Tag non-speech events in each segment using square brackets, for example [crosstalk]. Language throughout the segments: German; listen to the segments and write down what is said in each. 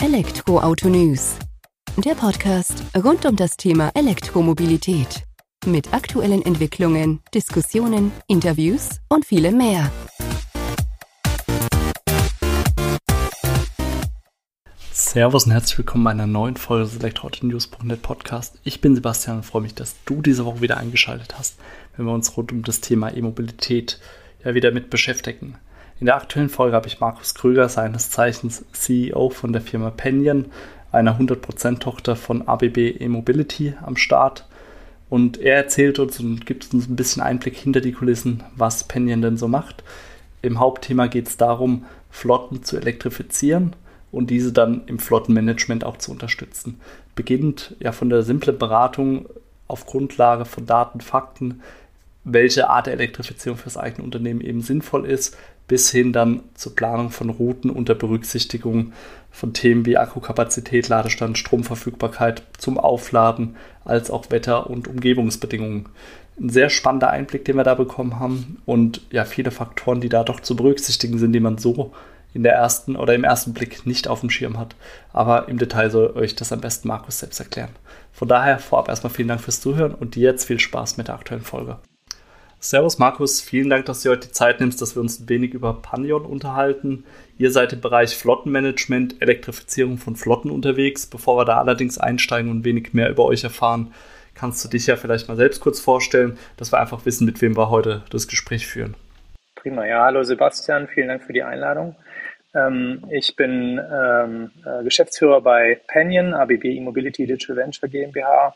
Elektroauto News. Der Podcast rund um das Thema Elektromobilität. Mit aktuellen Entwicklungen, Diskussionen, Interviews und vielem mehr. Servus und herzlich willkommen bei einer neuen Folge des Elektroauto-News.net Podcast. Ich bin Sebastian und freue mich, dass du diese Woche wieder eingeschaltet hast, wenn wir uns rund um das Thema E-Mobilität ja wieder mit beschäftigen. In der aktuellen Folge habe ich Markus Krüger, seines Zeichens CEO von der Firma Penyon, einer 100% Tochter von ABB E-Mobility am Start. Und er erzählt uns und gibt uns ein bisschen Einblick hinter die Kulissen, was Penyon denn so macht. Im Hauptthema geht es darum, Flotten zu elektrifizieren und diese dann im Flottenmanagement auch zu unterstützen. Beginnt ja von der simplen Beratung auf Grundlage von Daten, Fakten, welche Art der Elektrifizierung für das eigene Unternehmen eben sinnvoll ist, bis hin dann zur Planung von Routen unter Berücksichtigung von Themen wie Akkukapazität, Ladestand, Stromverfügbarkeit zum Aufladen, als auch Wetter- und Umgebungsbedingungen. Ein sehr spannender Einblick, den wir da bekommen haben und ja, viele Faktoren, die da doch zu berücksichtigen sind, die man so in der ersten oder im ersten Blick nicht auf dem Schirm hat. Aber im Detail soll euch das am besten Markus selbst erklären. Von daher vorab erstmal vielen Dank fürs Zuhören und jetzt viel Spaß mit der aktuellen Folge. Servus Markus, vielen Dank, dass du heute die Zeit nimmst, dass wir uns ein wenig über Panion unterhalten. Ihr seid im Bereich Flottenmanagement, Elektrifizierung von Flotten unterwegs. Bevor wir da allerdings einsteigen und ein wenig mehr über euch erfahren, kannst du dich ja vielleicht mal selbst kurz vorstellen, dass wir einfach wissen, mit wem wir heute das Gespräch führen. Prima, ja, hallo Sebastian, vielen Dank für die Einladung. Ähm, ich bin ähm, äh, Geschäftsführer bei Panion, ABB E-Mobility Digital Venture GmbH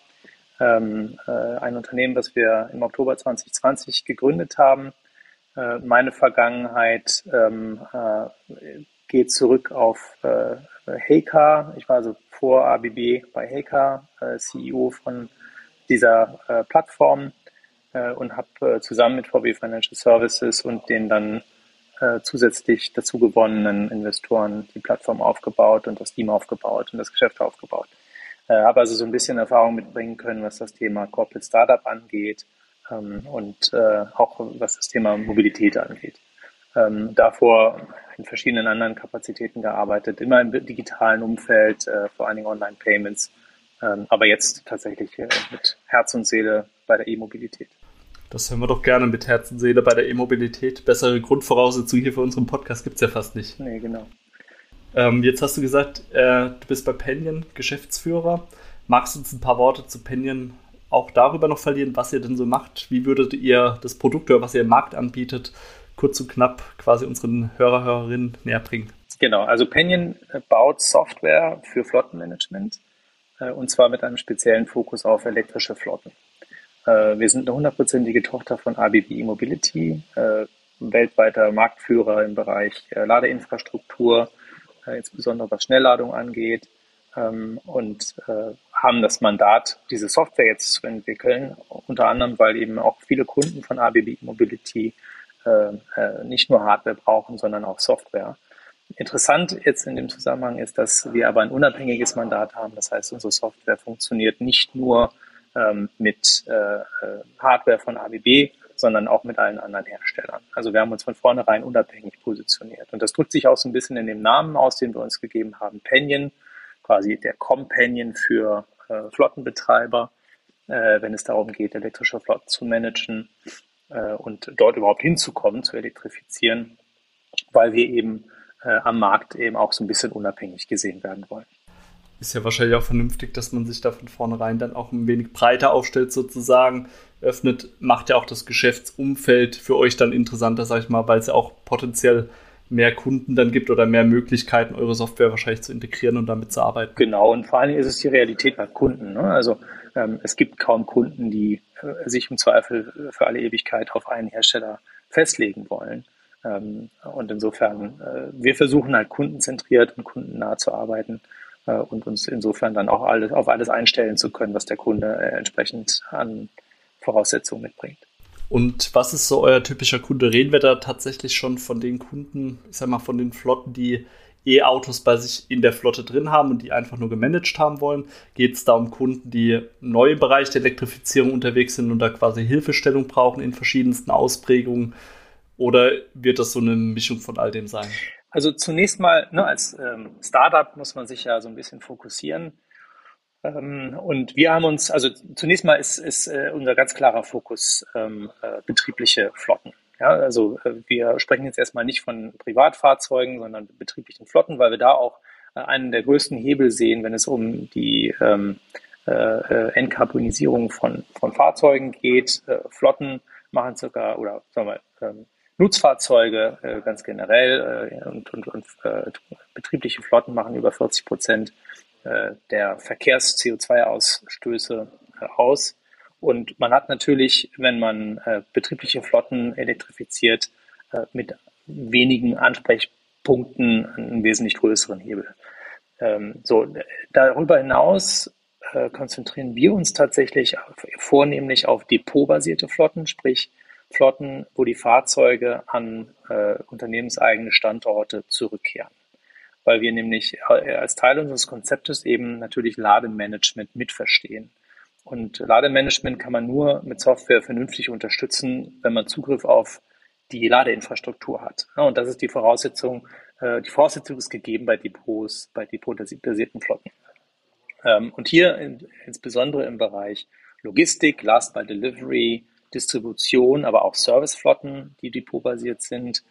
ähm, äh, ein Unternehmen, das wir im Oktober 2020 gegründet haben. Äh, meine Vergangenheit ähm, äh, geht zurück auf äh, Heika. Ich war also vor ABB bei Heika, äh, CEO von dieser äh, Plattform und habe zusammen mit VW Financial Services und den dann zusätzlich dazu gewonnenen Investoren die Plattform aufgebaut und das Team aufgebaut und das Geschäft aufgebaut. Äh, habe also so ein bisschen Erfahrung mitbringen können, was das Thema Corporate Startup angeht ähm, und äh, auch was das Thema Mobilität angeht. Ähm, davor in verschiedenen anderen Kapazitäten gearbeitet, immer im digitalen Umfeld, äh, vor allen Dingen Online-Payments, ähm, aber jetzt tatsächlich äh, mit Herz und Seele bei der E-Mobilität. Das hören wir doch gerne mit Herz und Seele bei der E-Mobilität. Bessere Grundvoraussetzungen hier für unseren Podcast gibt es ja fast nicht. Nee, genau. Ähm, jetzt hast du gesagt, äh, du bist bei Penyon Geschäftsführer. Magst du uns ein paar Worte zu Penyon auch darüber noch verlieren, was ihr denn so macht? Wie würdet ihr das Produkt oder was ihr im Markt anbietet, kurz und knapp quasi unseren Hörer, Hörerinnen näher bringen? Genau, also Penyon äh, baut Software für Flottenmanagement äh, und zwar mit einem speziellen Fokus auf elektrische Flotten. Äh, wir sind eine hundertprozentige Tochter von ABB E-Mobility, äh, weltweiter Marktführer im Bereich äh, Ladeinfrastruktur, äh, insbesondere was Schnellladung angeht, ähm, und äh, haben das Mandat, diese Software jetzt zu entwickeln, unter anderem, weil eben auch viele Kunden von ABB Mobility äh, äh, nicht nur Hardware brauchen, sondern auch Software. Interessant jetzt in dem Zusammenhang ist, dass wir aber ein unabhängiges Mandat haben. Das heißt, unsere Software funktioniert nicht nur ähm, mit äh, äh Hardware von ABB, sondern auch mit allen anderen Herstellern. Also wir haben uns von vornherein unabhängig positioniert. Und das drückt sich auch so ein bisschen in dem Namen aus, den wir uns gegeben haben, Penyon, quasi der Companion für äh, Flottenbetreiber, äh, wenn es darum geht, elektrische Flotten zu managen äh, und dort überhaupt hinzukommen, zu elektrifizieren, weil wir eben äh, am Markt eben auch so ein bisschen unabhängig gesehen werden wollen ist ja wahrscheinlich auch vernünftig, dass man sich da von vornherein dann auch ein wenig breiter aufstellt sozusagen. Öffnet, macht ja auch das Geschäftsumfeld für euch dann interessanter, sag ich mal, weil es ja auch potenziell mehr Kunden dann gibt oder mehr Möglichkeiten, eure Software wahrscheinlich zu integrieren und damit zu arbeiten. Genau, und vor Dingen ist es die Realität bei Kunden. Ne? Also ähm, es gibt kaum Kunden, die äh, sich im Zweifel für alle Ewigkeit auf einen Hersteller festlegen wollen. Ähm, und insofern, äh, wir versuchen halt kundenzentriert und kundennah zu arbeiten und uns insofern dann auch alles, auf alles einstellen zu können, was der Kunde äh, entsprechend an Voraussetzungen mitbringt. Und was ist so euer typischer Kunde? Reden wir da tatsächlich schon von den Kunden, ich sag mal, von den Flotten, die E-Autos bei sich in der Flotte drin haben und die einfach nur gemanagt haben wollen? Geht es da um Kunden, die neu im Bereich der Elektrifizierung unterwegs sind und da quasi Hilfestellung brauchen in verschiedensten Ausprägungen? Oder wird das so eine Mischung von all dem sein? Also zunächst mal, ne, als ähm, Startup muss man sich ja so ein bisschen fokussieren. Ähm, und wir haben uns, also zunächst mal ist, ist äh, unser ganz klarer Fokus ähm, äh, betriebliche Flotten. Ja, also äh, wir sprechen jetzt erstmal nicht von Privatfahrzeugen, sondern betrieblichen Flotten, weil wir da auch äh, einen der größten Hebel sehen, wenn es um die ähm, äh, äh, Entkarbonisierung von, von Fahrzeugen geht. Flotten machen sogar, oder sagen wir, ähm, Nutzfahrzeuge äh, ganz generell äh, und, und, und äh, betriebliche Flotten machen über 40 Prozent äh, der Verkehrs-CO2-Ausstöße äh, aus. Und man hat natürlich, wenn man äh, betriebliche Flotten elektrifiziert, mit wenigen Ansprechpunkten einen wesentlich größeren Hebel. Ähm, so, darüber hinaus konzentrieren wir uns tatsächlich auf, vornehmlich auf depotbasierte Flotten, sprich Flotten, wo die Fahrzeuge an äh, unternehmenseigene Standorte zurückkehren. Weil wir nämlich äh, als Teil unseres Konzeptes eben natürlich Lademanagement mitverstehen. Und Lademanagement kann man nur mit Software vernünftig unterstützen, wenn man Zugriff auf die Ladeinfrastruktur hat. Und das ist die Voraussetzung. Äh, die Voraussetzung ist gegeben bei Depots, bei depotbasierten Flotten. Ähm, und hier insbesondere im Bereich Logistik, Last Mile Delivery, Distribution, aber auch Serviceflotten, die depotbasiert sind.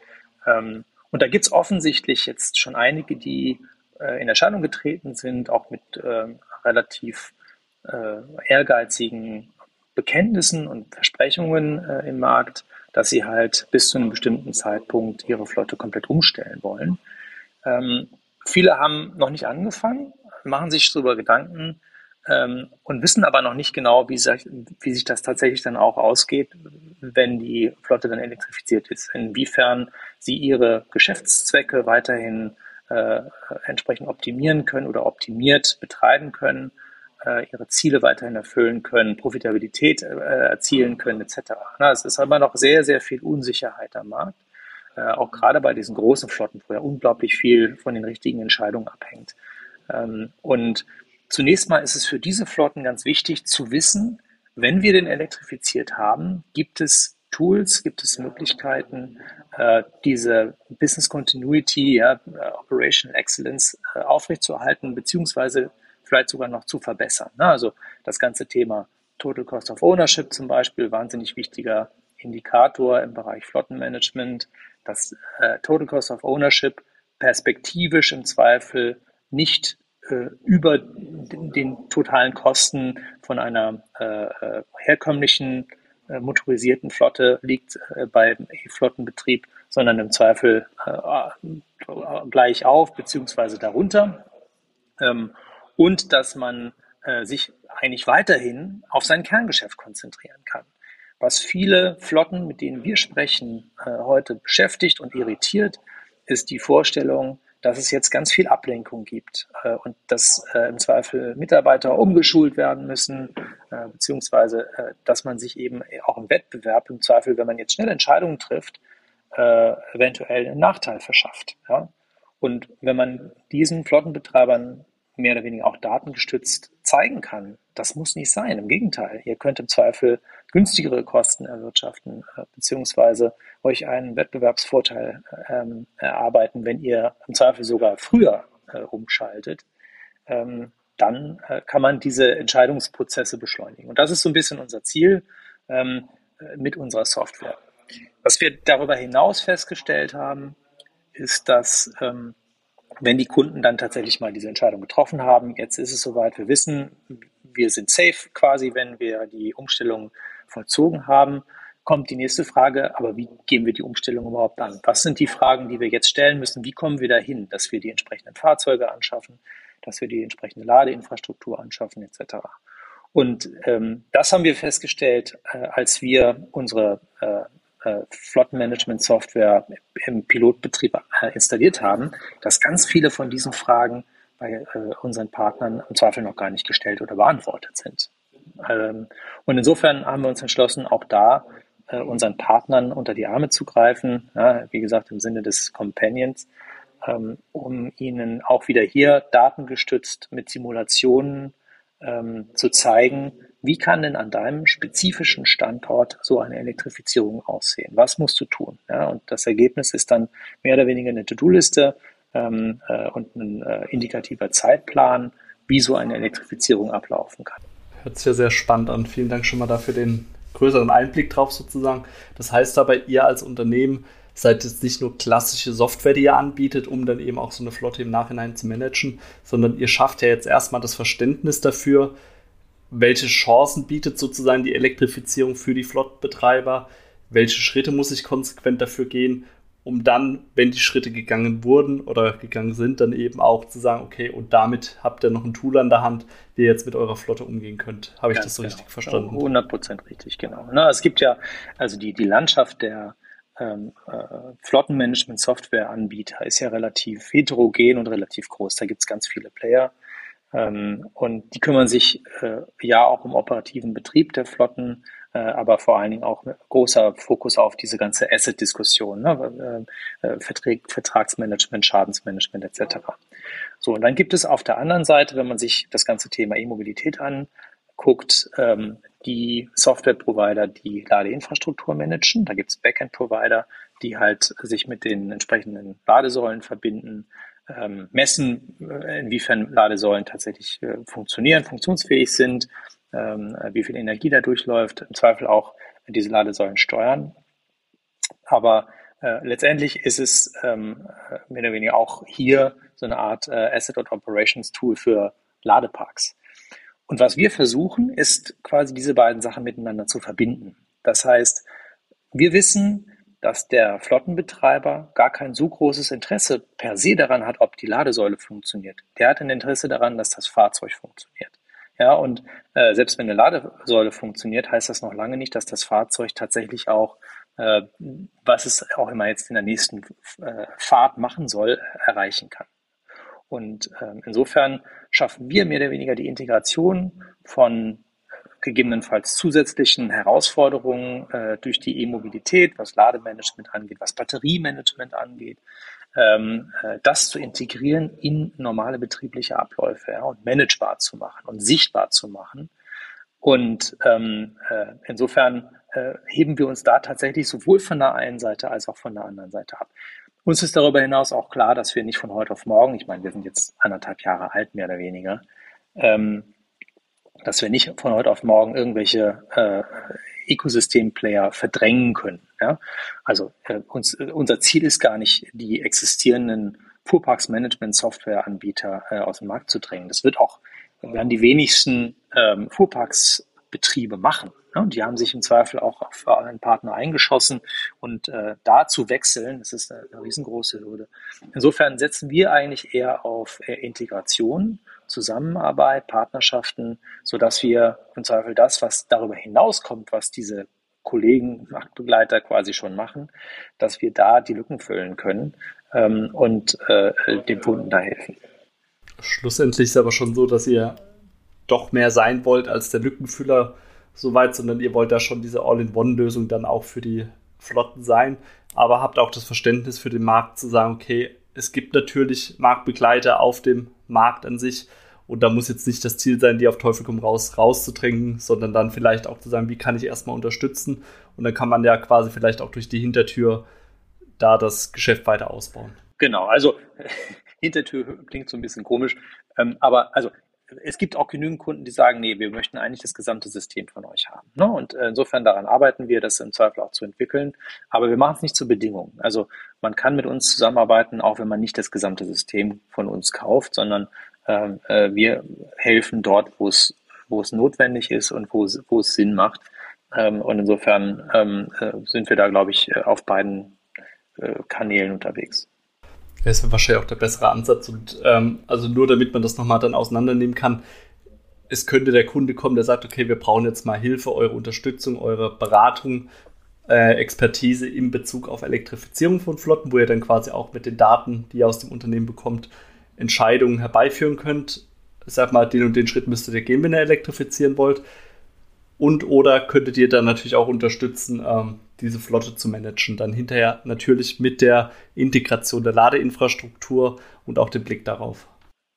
Ähm, und da gibt es offensichtlich jetzt schon einige, die äh, in Erscheinung getreten sind, auch mit ähm, relativ äh, ehrgeizigen Bekenntnissen und Versprechungen äh, im Markt, dass sie halt bis zu einem bestimmten Zeitpunkt ihre Flotte komplett umstellen wollen. Ähm, viele haben noch nicht angefangen, machen sich darüber Gedanken ähm, und wissen aber noch nicht genau, wie sich, wie sich das tatsächlich dann auch ausgeht, wenn die Flotte dann elektrifiziert ist. Inwiefern sie ihre Geschäftszwecke weiterhin äh, entsprechend optimieren können oder optimiert betreiben können äh, ihre Ziele weiterhin erfüllen können, Profitabilität äh, erzielen können, etc. Na, es ist aber noch sehr, sehr viel Unsicherheit am Markt, äh, auch gerade bei diesen großen Flotten, wo ja unglaublich viel von den richtigen Entscheidungen abhängt. Ähm, und zunächst mal ist es für diese Flotten ganz wichtig zu wissen, wenn wir den elektrifiziert haben, gibt es Tools, gibt es Möglichkeiten, äh, diese Business Continuity, ja, Operational Excellence äh, aufrechtzuerhalten, beziehungsweise vielleicht sogar noch zu verbessern. Ne? Also das ganze Thema Total Cost of Ownership zum Beispiel, wahnsinnig wichtiger Indikator im Bereich Flottenmanagement, dass äh, Total Cost of Ownership perspektivisch im Zweifel nicht äh, über den, den, totalen Kosten von einer äh, äh herkömmlichen äh, motorisierten Flotte liegt äh, beim E-Flottenbetrieb, sondern im Zweifel gleich auf beziehungsweise darunter. Ähm, und dass man sich eigentlich weiterhin auf sein Kerngeschäft konzentrieren kann. Was viele Flotten, mit denen wir sprechen, heute beschäftigt und irritiert, ist die Vorstellung, dass es jetzt ganz viel Ablenkung gibt äh, und dass äh, im Zweifel Mitarbeiter umgeschult werden müssen, äh, beziehungsweise äh, dass man sich eben auch im Wettbewerb im Zweifel, wenn man jetzt schnell Entscheidungen trifft, äh, eventuell einen Nachteil verschafft. Ja? Und wenn man diesen Flottenbetreibern mehr oder weniger auch datengestützt zeigen kann. Das muss nicht sein. Im Gegenteil, ihr könnt im Zweifel günstigere Kosten erwirtschaften, äh, beziehungsweise euch einen Wettbewerbsvorteil ähm, erarbeiten, wenn ihr im Zweifel sogar früher äh, umschaltet. Ähm, dann äh, kann man diese Entscheidungsprozesse beschleunigen. Und das ist so ein bisschen unser Ziel ähm, mit unserer Software. Was wir darüber hinaus festgestellt haben, ist, dass ähm, wenn die Kunden dann tatsächlich mal diese Entscheidung getroffen haben, jetzt ist es soweit, wir wissen, wir sind safe quasi, wenn wir die Umstellung vollzogen haben, kommt die nächste Frage, aber wie gehen wir die Umstellung überhaupt an? Was sind die Fragen, die wir jetzt stellen müssen? Wie kommen wir dahin, dass wir die entsprechenden Fahrzeuge anschaffen, dass wir die entsprechende Ladeinfrastruktur anschaffen, etc. Und ähm, das haben wir festgestellt, äh, als wir unsere äh, äh, Flottenmanagement-Software im Pilotbetrieb äh, installiert haben, dass ganz viele von diesen Fragen bei äh, unseren Partnern im Zweifel noch gar nicht gestellt oder beantwortet sind. Ähm, und insofern haben wir uns entschlossen, auch da unseren Partnern unter die Arme zu greifen, wie gesagt im Sinne des Companions, ähm, um ihnen auch wieder hier datengestützt mit Simulationen ähm, zu zeigen, wie kann denn an deinem spezifischen Standort so eine Elektrifizierung aussehen? Was musst du tun? Ja, und das Ergebnis ist dann mehr oder weniger eine To-Do-Liste ähm, äh, und ein äh, indikativer Zeitplan, wie so eine Elektrifizierung ablaufen kann. Hört sich ja sehr spannend an. Vielen Dank schon mal dafür den größeren Einblick drauf sozusagen. Das heißt aber, ihr als Unternehmen seid jetzt nicht nur klassische Software, die ihr anbietet, um dann eben auch so eine Flotte im Nachhinein zu managen, sondern ihr schafft ja jetzt erstmal das Verständnis dafür, welche Chancen bietet sozusagen die Elektrifizierung für die Flottenbetreiber, welche Schritte muss ich konsequent dafür gehen, um dann, wenn die Schritte gegangen wurden oder gegangen sind, dann eben auch zu sagen, okay, und damit habt ihr noch ein Tool an der Hand, wie ihr jetzt mit eurer Flotte umgehen könnt. Habe ich Ganz das so genau. richtig verstanden? 100 Prozent richtig, genau. Na, es gibt ja, also die, die Landschaft der ähm, äh, Flottenmanagement-Software-Anbieter ist ja relativ heterogen und relativ groß. Da gibt es ganz viele Player. Ähm, und die kümmern sich äh, ja auch um operativen Betrieb der Flotten, äh, aber vor allen Dingen auch großer Fokus auf diese ganze Asset-Diskussion, ne? äh Vertrag, Vertragsmanagement, Schadensmanagement etc. So, und dann gibt es auf der anderen Seite, wenn man sich das ganze Thema E-Mobilität anguckt, ähm, die Software-Provider, die Ladeinfrastruktur managen. Da gibt es Backend-Provider, die halt sich mit den entsprechenden Ladesäulen verbinden, ähm, messen, äh, inwiefern Ladesäulen tatsächlich äh, funktionieren, funktionsfähig sind, ähm, äh, wie viel Energie da durchläuft, im Zweifel auch diese Ladesäulen steuern. Aber äh, letztendlich ist es ähm, mehr oder weniger auch hier so eine Art äh, Asset und Operations Tool für Ladeparks. Und was wir versuchen, ist quasi diese beiden Sachen miteinander zu verbinden. Das heißt, wir wissen, dass der Flottenbetreiber gar kein so großes Interesse per se daran hat, ob die Ladesäule funktioniert. Der hat ein Interesse daran, dass das Fahrzeug funktioniert. Ja, und äh, selbst wenn eine Ladesäule funktioniert, heißt das noch lange nicht, dass das Fahrzeug tatsächlich auch, äh, was es auch immer jetzt in der nächsten äh, Fahrt machen soll, erreichen kann. Und ähm, insofern schaffen wir mehr oder weniger die Integration von gegebenenfalls zusätzlichen Herausforderungen äh, durch die E-Mobilität, was Lademanagement angeht, was Batteriemanagement angeht, ähm, äh, das zu integrieren in normale betriebliche Abläufe ja, und managebar zu machen und sichtbar zu machen. Und ähm, äh, insofern äh, heben wir uns da tatsächlich sowohl von der einen Seite als auch von der anderen Seite ab. Uns ist darüber hinaus auch klar, dass wir nicht von heute auf morgen, ich meine, wir sind jetzt anderthalb Jahre alt, mehr oder weniger, ähm, dass wir nicht von heute auf morgen irgendwelche äh, Ecosystem-Player verdrängen können. Ja? Also äh, uns, äh, unser Ziel ist gar nicht, die existierenden Fuhrparks-Management-Software-Anbieter äh, aus dem Markt zu drängen. Das wird auch, werden die wenigsten ähm, Fuhrparks-Betriebe machen. Und die haben sich im Zweifel auch auf einen Partner eingeschossen und äh, da zu wechseln, das ist eine, eine riesengroße Hürde. Insofern setzen wir eigentlich eher auf äh, Integration Zusammenarbeit, Partnerschaften, sodass wir im Zweifel das, was darüber hinauskommt, was diese Kollegen, Marktbegleiter quasi schon machen, dass wir da die Lücken füllen können ähm, und äh, dem Kunden da helfen. Schlussendlich ist aber schon so, dass ihr doch mehr sein wollt als der Lückenfüller soweit, sondern ihr wollt da schon diese All-in-One-Lösung dann auch für die Flotten sein, aber habt auch das Verständnis für den Markt zu sagen, okay, es gibt natürlich Marktbegleiter auf dem Markt an sich, und da muss jetzt nicht das Ziel sein, die auf Teufel komm raus rauszudrängen, sondern dann vielleicht auch zu sagen, wie kann ich erstmal unterstützen? Und dann kann man ja quasi vielleicht auch durch die Hintertür da das Geschäft weiter ausbauen. Genau, also [laughs] Hintertür klingt so ein bisschen komisch, ähm, aber also es gibt auch genügend Kunden, die sagen, nee, wir möchten eigentlich das gesamte System von euch haben. Ne? Und äh, insofern daran arbeiten wir, das im Zweifel auch zu entwickeln. Aber wir machen es nicht zur Bedingung. Also man kann mit uns zusammenarbeiten, auch wenn man nicht das gesamte System von uns kauft, sondern äh, wir helfen dort, wo es, wo es notwendig ist und wo es, wo es Sinn macht. Ähm, und insofern ähm, äh, sind wir da, glaube ich, äh, auf beiden äh, Kanälen unterwegs. Das wäre wahrscheinlich auch der bessere Ansatz. Und ähm, also nur damit man das nochmal dann auseinandernehmen kann, es könnte der Kunde kommen, der sagt, okay, wir brauchen jetzt mal Hilfe, eure Unterstützung, eure Beratung, äh, Expertise in Bezug auf Elektrifizierung von Flotten, wo ihr dann quasi auch mit den Daten, die ihr aus dem Unternehmen bekommt, Entscheidungen herbeiführen könnt. Sag mal, den und den Schritt müsstet ihr gehen, wenn ihr elektrifizieren wollt. Und oder könntet ihr dann natürlich auch unterstützen, ähm, diese Flotte zu managen. Dann hinterher natürlich mit der Integration der Ladeinfrastruktur und auch dem Blick darauf.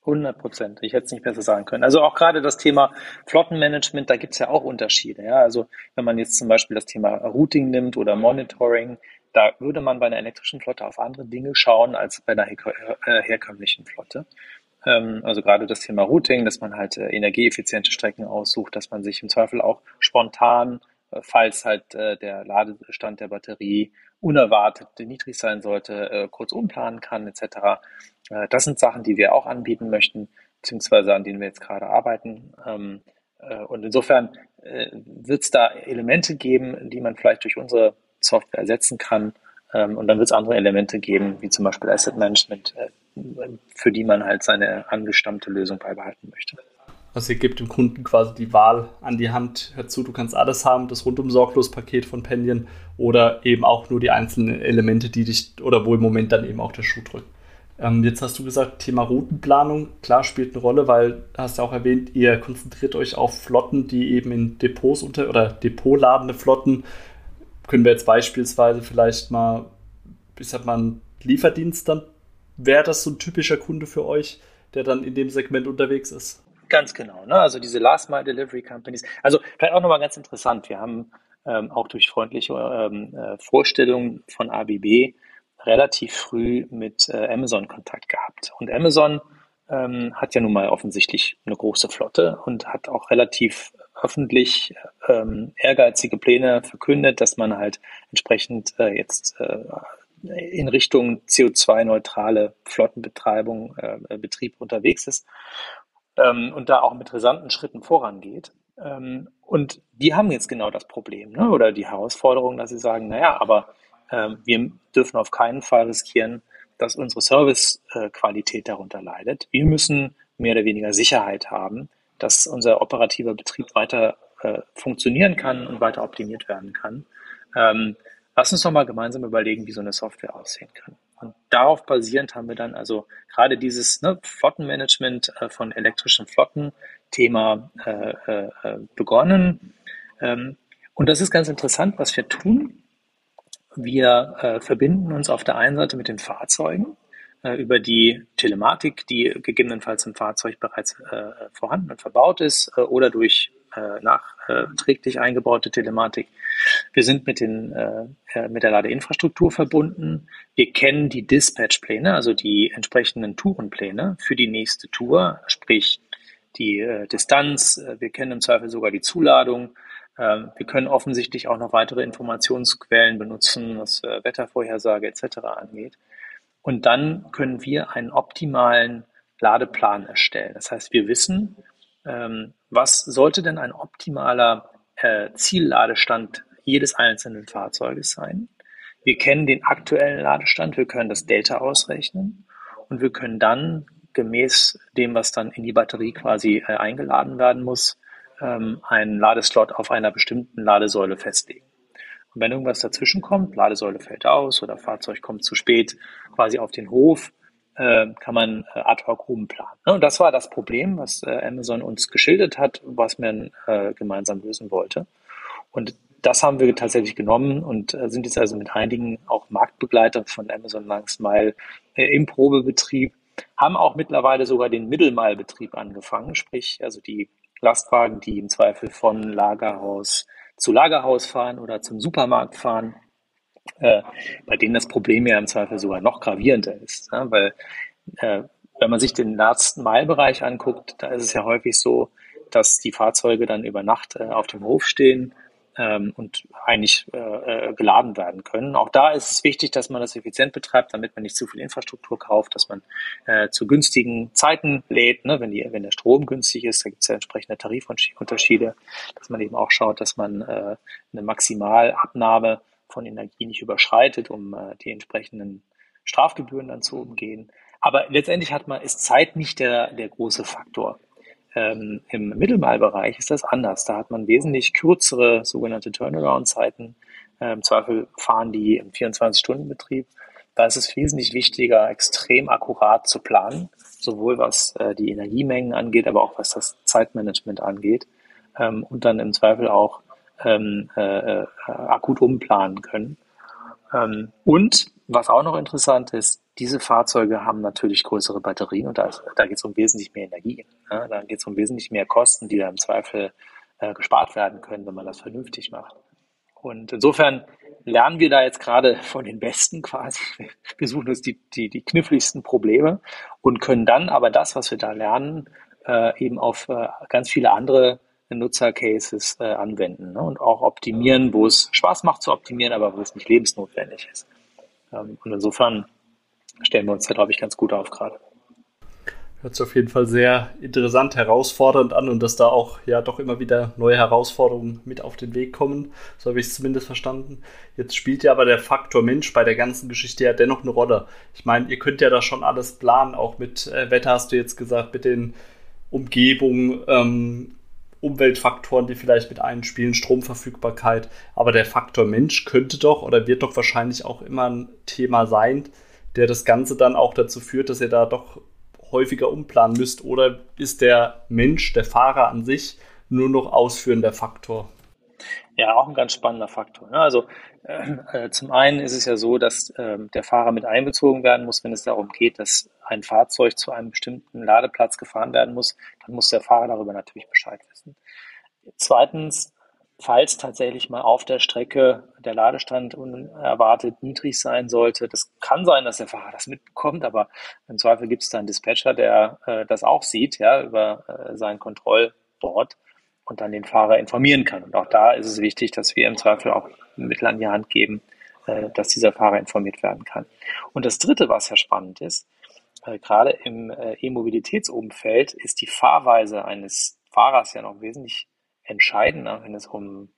100 Prozent. Ich hätte es nicht besser sagen können. Also auch gerade das Thema Flottenmanagement, da gibt es ja auch Unterschiede. Ja? Also wenn man jetzt zum Beispiel das Thema Routing nimmt oder Monitoring, da würde man bei einer elektrischen Flotte auf andere Dinge schauen als bei einer äh, herkömmlichen Flotte. Ähm, also gerade das Thema Routing, dass man halt äh, energieeffiziente Strecken aussucht, dass man sich im Zweifel auch spontan, äh, falls halt der Ladestand der Batterie unerwartet niedrig sein sollte, kurz umplanen kann etc. Das sind Sachen, die wir auch anbieten möchten, beziehungsweise an denen wir jetzt gerade arbeiten. Ähm, und insofern wird es da Elemente geben, die man vielleicht durch unsere Software ersetzen kann. Ähm, und dann wird es andere Elemente geben, wie zum Beispiel Asset Management, äh, für die man halt seine angestammte Lösung beibehalten möchte. Also ihr gebt dem Kunden quasi die Wahl an die Hand, hör zu, du kannst alles haben, das rundum sorglos Paket von Pendion oder eben auch nur die einzelnen Elemente, die dich oder wo im Moment dann eben auch der Schuh drückt. Ähm, jetzt hast du gesagt, Thema Routenplanung, klar spielt eine Rolle, weil hast ja auch erwähnt, ihr konzentriert euch auf Flotten, die eben in Depots unter oder depotladende Flotten können wir jetzt beispielsweise vielleicht mal, ich sag mal, einen Lieferdienst dann, wäre das so ein typischer Kunde für euch, der dann in dem Segment unterwegs ist? Ganz genau, ne? also diese Last Mile Delivery Companies. Also vielleicht auch nochmal ganz interessant, wir haben ähm, auch durch freundliche ähm, äh, Vorstellungen von ABB relativ früh mit äh, Amazon Kontakt gehabt. Und Amazon ähm, hat ja nun mal offensichtlich eine große Flotte und hat auch relativ öffentlich ähm, ehrgeizige Pläne verkündet, dass man halt entsprechend äh, jetzt äh, in Richtung CO2-neutrale Flottenbetreibung, äh, Betrieb unterwegs ist ähm, und da auch mit rasanten Schritten vorangeht. Ähm, und die haben jetzt genau das Problem ne? oder die Herausforderung, dass sie sagen, naja, aber ähm, wir dürfen auf keinen Fall riskieren, dass unsere Servicequalität darunter leidet. Wir müssen mehr oder weniger Sicherheit haben, dass unser operativer Betrieb weiter äh, funktionieren kann und weiter optimiert werden kann. Ähm, lass uns doch mal gemeinsam überlegen, wie so eine Software aussehen kann. Und darauf basierend haben wir dann also gerade dieses ne, Flottenmanagement äh, von elektrischen Flotten Thema äh, äh, äh, begonnen. Ähm, und das ist ganz interessant, was wir tun. Wir äh, verbinden uns auf der einen Seite mit den Fahrzeugen über die Telematik, die gegebenenfalls im Fahrzeug bereits äh, vorhanden und verbaut ist äh, oder durch äh, nachträglich eingebaute Telematik. Wir sind mit, den, äh, mit der Ladeinfrastruktur verbunden. Wir kennen die Dispatchpläne, also die entsprechenden Tourenpläne für die nächste Tour, sprich die äh, Distanz. Wir kennen im Zweifel sogar die Zuladung. Ähm, wir können offensichtlich auch noch weitere Informationsquellen benutzen, was Wettervorhersage etc. angeht. Und dann können wir einen optimalen Ladeplan erstellen. Das heißt, wir wissen, ähm, was sollte denn ein optimaler äh, Zielladestand jedes einzelnen Fahrzeuges sein. Wir kennen den aktuellen Ladestand, wir können das Delta ausrechnen und wir können dann gemäß dem, was dann in die Batterie quasi äh, eingeladen werden muss, ähm, einen Ladeslot auf einer bestimmten Ladesäule festlegen. Und wenn irgendwas dazwischen kommt, Ladesäule fällt aus oder Fahrzeug kommt zu spät quasi auf den Hof, äh, kann man äh, ad hoc rumplanen. Ne? Und das war das Problem, was äh, Amazon uns geschildert hat, was man äh, gemeinsam lösen wollte. Und das haben wir tatsächlich genommen und äh, sind jetzt also mit einigen auch Marktbegleitern von Amazon Last Mile äh, im Probebetrieb, haben auch mittlerweile sogar den Mittelmile-Betrieb angefangen, sprich also die Lastwagen, die im Zweifel von Lagerhaus zu Lagerhaus fahren oder zum Supermarkt fahren, äh, bei denen das Problem ja im Zweifel sogar noch gravierender ist. Ja? Weil äh, wenn man sich den Last Mile-Bereich anguckt, da ist es ja häufig so, dass die Fahrzeuge dann über Nacht äh, auf dem Hof stehen ähm, und eigentlich äh, äh, geladen werden können. Auch da ist es wichtig, dass man das effizient betreibt, damit man nicht zu viel Infrastruktur kauft, dass man äh, zu günstigen Zeiten lädt, ne? wenn, die, wenn der Strom günstig ist, da gibt es ja entsprechende Tarifunterschiede, dass man eben auch schaut, dass man äh, eine Maximalabnahme von Energie nicht überschreitet, um äh, die entsprechenden Strafgebühren dann zu umgehen. Aber letztendlich hat man, ist Zeit nicht der, der große Faktor. Ähm, Im Mittelmalbereich ist das anders. Da hat man wesentlich kürzere sogenannte Turnaround-Zeiten. Äh, Im Zweifel fahren die im 24-Stunden-Betrieb. Da ist es wesentlich wichtiger, extrem akkurat zu planen, sowohl was äh, die Energiemengen angeht, aber auch was das Zeitmanagement angeht. Ähm, und dann im Zweifel auch ähm, äh, äh, akut umplanen können. Ähm, und was auch noch interessant ist, diese Fahrzeuge haben natürlich größere Batterien und da, da geht es um wesentlich mehr Energie. Ja, da geht es um wesentlich mehr Kosten, die da im Zweifel äh, gespart werden können, wenn man das vernünftig macht. Und insofern lernen wir da jetzt gerade von den Besten quasi. Wir suchen uns die, die, die kniffligsten Probleme und können dann aber das, was wir da lernen, äh, eben auf äh, ganz viele andere Nutzercases äh, anwenden ne? und auch optimieren, wo es Spaß macht zu optimieren, aber wo es nicht lebensnotwendig ist. Ähm, und insofern stellen wir uns da, glaube ich, ganz gut auf gerade. Hört sich auf jeden Fall sehr interessant, herausfordernd an und dass da auch ja doch immer wieder neue Herausforderungen mit auf den Weg kommen. So habe ich es zumindest verstanden. Jetzt spielt ja aber der Faktor Mensch bei der ganzen Geschichte ja dennoch eine Rolle. Ich meine, ihr könnt ja da schon alles planen, auch mit äh, Wetter hast du jetzt gesagt, mit den Umgebungen, ähm, Umweltfaktoren, die vielleicht mit einspielen, Stromverfügbarkeit. Aber der Faktor Mensch könnte doch oder wird doch wahrscheinlich auch immer ein Thema sein, der das Ganze dann auch dazu führt, dass ihr da doch häufiger umplanen müsst? Oder ist der Mensch, der Fahrer an sich, nur noch ausführender Faktor? Ja, auch ein ganz spannender Faktor. Ne? Also äh, äh, zum einen ist es ja so, dass äh, der Fahrer mit einbezogen werden muss, wenn es darum geht, dass ein Fahrzeug zu einem bestimmten Ladeplatz gefahren werden muss. Dann muss der Fahrer darüber natürlich Bescheid wissen. Zweitens falls tatsächlich mal auf der Strecke der Ladestand unerwartet niedrig sein sollte. Das kann sein, dass der Fahrer das mitbekommt, aber im Zweifel gibt es da einen Dispatcher, der äh, das auch sieht, ja, über äh, sein Kontrollboard und dann den Fahrer informieren kann. Und auch da ist es wichtig, dass wir im Zweifel auch Mittel an die Hand geben, äh, dass dieser Fahrer informiert werden kann. Und das Dritte, was ja spannend ist, äh, gerade im äh, E-Mobilitätsumfeld ist die Fahrweise eines Fahrers ja noch wesentlich entscheidender, wenn es um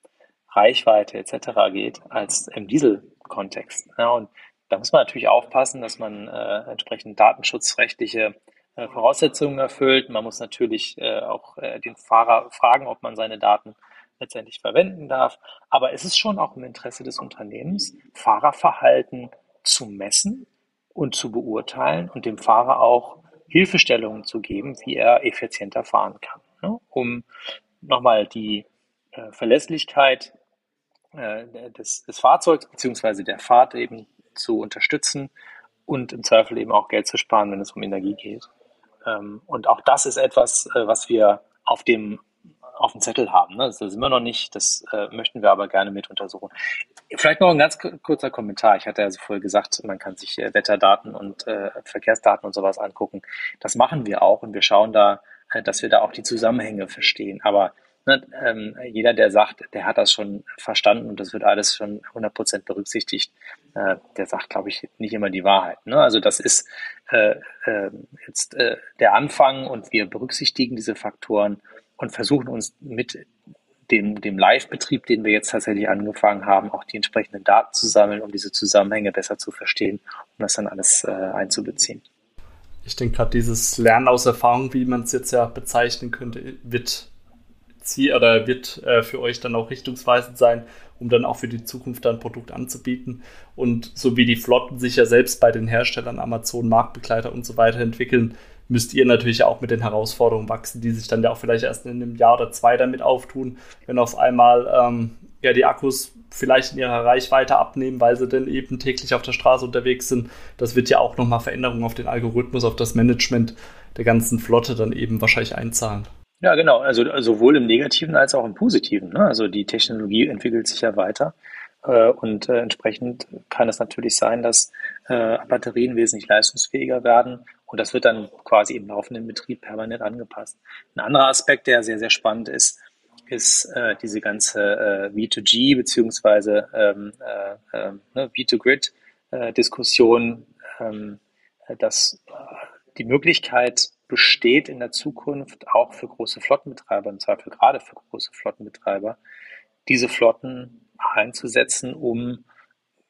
Reichweite etc. geht, als im Diesel-Kontext. Ja, und da muss man natürlich aufpassen, dass man äh, entsprechend datenschutzrechtliche äh, Voraussetzungen erfüllt. Man muss natürlich äh, auch äh, den Fahrer fragen, ob man seine Daten letztendlich verwenden darf. Aber es ist schon auch im Interesse des Unternehmens, Fahrerverhalten zu messen und zu beurteilen und dem Fahrer auch Hilfestellungen zu geben, wie er effizienter fahren kann, ne? um nochmal die äh, Verlässlichkeit äh, des, des Fahrzeugs beziehungsweise der Fahrt eben zu unterstützen und im Zweifel eben auch Geld zu sparen, wenn es um Energie geht. Ähm, und auch das ist etwas, äh, was wir auf dem auf dem Zettel haben. Ne? Das sind wir noch nicht, das äh, möchten wir aber gerne mit untersuchen. Vielleicht noch ein ganz kurzer Kommentar. Ich hatte ja so vorher gesagt, man kann sich äh, Wetterdaten und äh, Verkehrsdaten und sowas angucken. Das machen wir auch und wir schauen da dass wir da auch die Zusammenhänge verstehen. Aber ne, ähm, jeder, der sagt, der hat das schon verstanden und das wird alles schon 100 Prozent berücksichtigt, äh, der sagt, glaube ich, nicht immer die Wahrheit. Ne? Also das ist äh, äh, jetzt äh, der Anfang und wir berücksichtigen diese Faktoren und versuchen uns mit dem, dem Live-Betrieb, den wir jetzt tatsächlich angefangen haben, auch die entsprechenden Daten zu sammeln, um diese Zusammenhänge besser zu verstehen, um das dann alles äh, einzubeziehen ich denke gerade dieses Lernen aus Erfahrung, wie man es jetzt ja bezeichnen könnte, wird Ziel oder wird äh, für euch dann auch richtungsweisend sein, um dann auch für die Zukunft dann ein Produkt anzubieten. Und so wie die Flotten sich ja selbst bei den Herstellern Amazon, Marktbegleiter und so weiter entwickeln, müsst ihr natürlich auch mit den Herausforderungen wachsen, die sich dann ja auch vielleicht erst in einem Jahr oder zwei damit auftun, wenn auf einmal ähm, ja die Akkus vielleicht in ihrer Reichweite abnehmen, weil sie dann eben täglich auf der Straße unterwegs sind. Das wird ja auch nochmal Veränderungen auf den Algorithmus, auf das Management der ganzen Flotte dann eben wahrscheinlich einzahlen. Ja, genau. Also sowohl im Negativen als auch im Positiven. Ne? Also die Technologie entwickelt sich ja weiter. Äh, und äh, entsprechend kann es natürlich sein, dass äh, Batterien wesentlich leistungsfähiger werden. Und das wird dann quasi im laufenden Betrieb permanent angepasst. Ein anderer Aspekt, der sehr, sehr spannend ist, ist äh, diese ganze äh, V2G beziehungsweise ähm, äh, äh, ne, V2Grid-Diskussion, äh, ähm, dass äh, die Möglichkeit besteht in der Zukunft auch für große Flottenbetreiber, im Zweifel gerade für große Flottenbetreiber, diese Flotten einzusetzen, um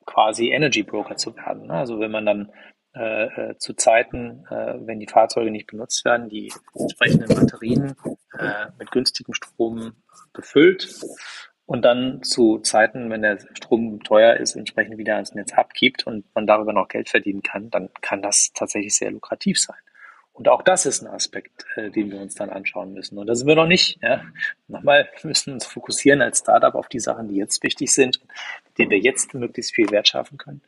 quasi Energy Broker zu werden. Also wenn man dann äh, äh, zu Zeiten, äh, wenn die Fahrzeuge nicht benutzt werden, die entsprechenden Batterien äh, mit günstigem Strom befüllt und dann zu Zeiten, wenn der Strom teuer ist, entsprechend wieder ans Netz abgibt und man darüber noch Geld verdienen kann, dann kann das tatsächlich sehr lukrativ sein. Und auch das ist ein Aspekt, äh, den wir uns dann anschauen müssen. Und da sind wir noch nicht. Ja. Nochmal, [laughs] wir müssen uns fokussieren als Startup auf die Sachen, die jetzt wichtig sind, denen wir jetzt möglichst viel Wert schaffen können.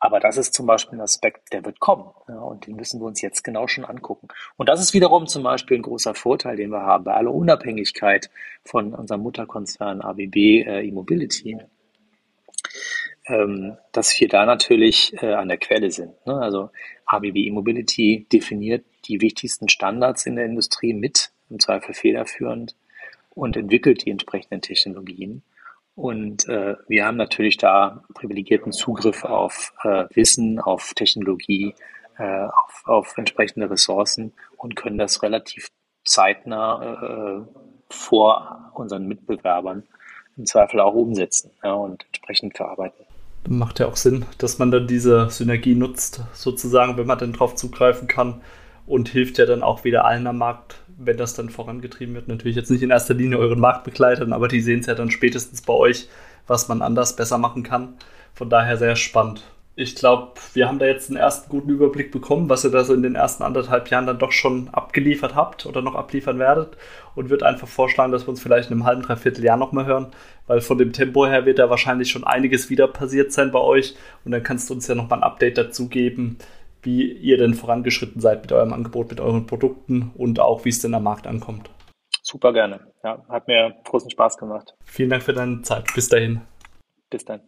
Aber das ist zum Beispiel ein Aspekt, der wird kommen. Ja, und den müssen wir uns jetzt genau schon angucken. Und das ist wiederum zum Beispiel ein großer Vorteil, den wir haben bei aller Unabhängigkeit von unserem Mutterkonzern ABB äh, E-Mobility, ähm, dass wir da natürlich äh, an der Quelle sind. Ne? Also ABB E-Mobility definiert die wichtigsten Standards in der Industrie mit, im Zweifel federführend, und entwickelt die entsprechenden Technologien. Und äh, wir haben natürlich da privilegierten Zugriff auf äh, Wissen, auf Technologie, äh, auf, auf entsprechende Ressourcen und können das relativ zeitnah äh, vor unseren Mitbewerbern im Zweifel auch umsetzen ja, und entsprechend verarbeiten. Macht ja auch Sinn, dass man dann diese Synergie nutzt, sozusagen, wenn man dann drauf zugreifen kann und hilft ja dann auch wieder allen am Markt wenn das dann vorangetrieben wird. Natürlich jetzt nicht in erster Linie euren Marktbegleitern, aber die sehen es ja dann spätestens bei euch, was man anders besser machen kann. Von daher sehr spannend. Ich glaube, wir haben da jetzt einen ersten guten Überblick bekommen, was ihr da so in den ersten anderthalb Jahren dann doch schon abgeliefert habt oder noch abliefern werdet und würde einfach vorschlagen, dass wir uns vielleicht in einem halben, dreiviertel Jahr nochmal hören, weil von dem Tempo her wird da wahrscheinlich schon einiges wieder passiert sein bei euch und dann kannst du uns ja nochmal ein Update dazu geben, wie ihr denn vorangeschritten seid mit eurem Angebot, mit euren Produkten und auch wie es denn am Markt ankommt. Super gerne. Ja, hat mir großen Spaß gemacht. Vielen Dank für deine Zeit. Bis dahin. Bis dann.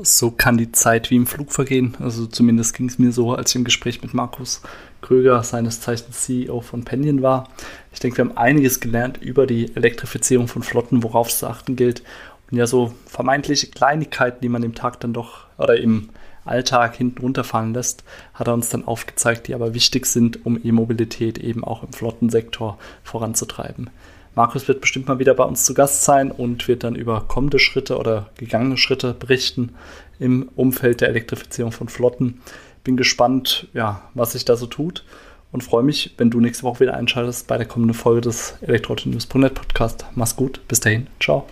So kann die Zeit wie im Flug vergehen. Also zumindest ging es mir so, als ich im Gespräch mit Markus Kröger, seines Zeichens CEO von Pendion war. Ich denke, wir haben einiges gelernt über die Elektrifizierung von Flotten, worauf es zu achten gilt. Und ja, so vermeintliche Kleinigkeiten, die man im Tag dann doch oder im Alltag hinten runterfallen lässt, hat er uns dann aufgezeigt, die aber wichtig sind, um E-Mobilität eben auch im Flottensektor voranzutreiben. Markus wird bestimmt mal wieder bei uns zu Gast sein und wird dann über kommende Schritte oder gegangene Schritte berichten im Umfeld der Elektrifizierung von Flotten. Bin gespannt, ja, was sich da so tut und freue mich, wenn du nächste Woche wieder einschaltest bei der kommenden Folge des Elektroauto-News.net Podcast. Mach's gut, bis dahin, ciao.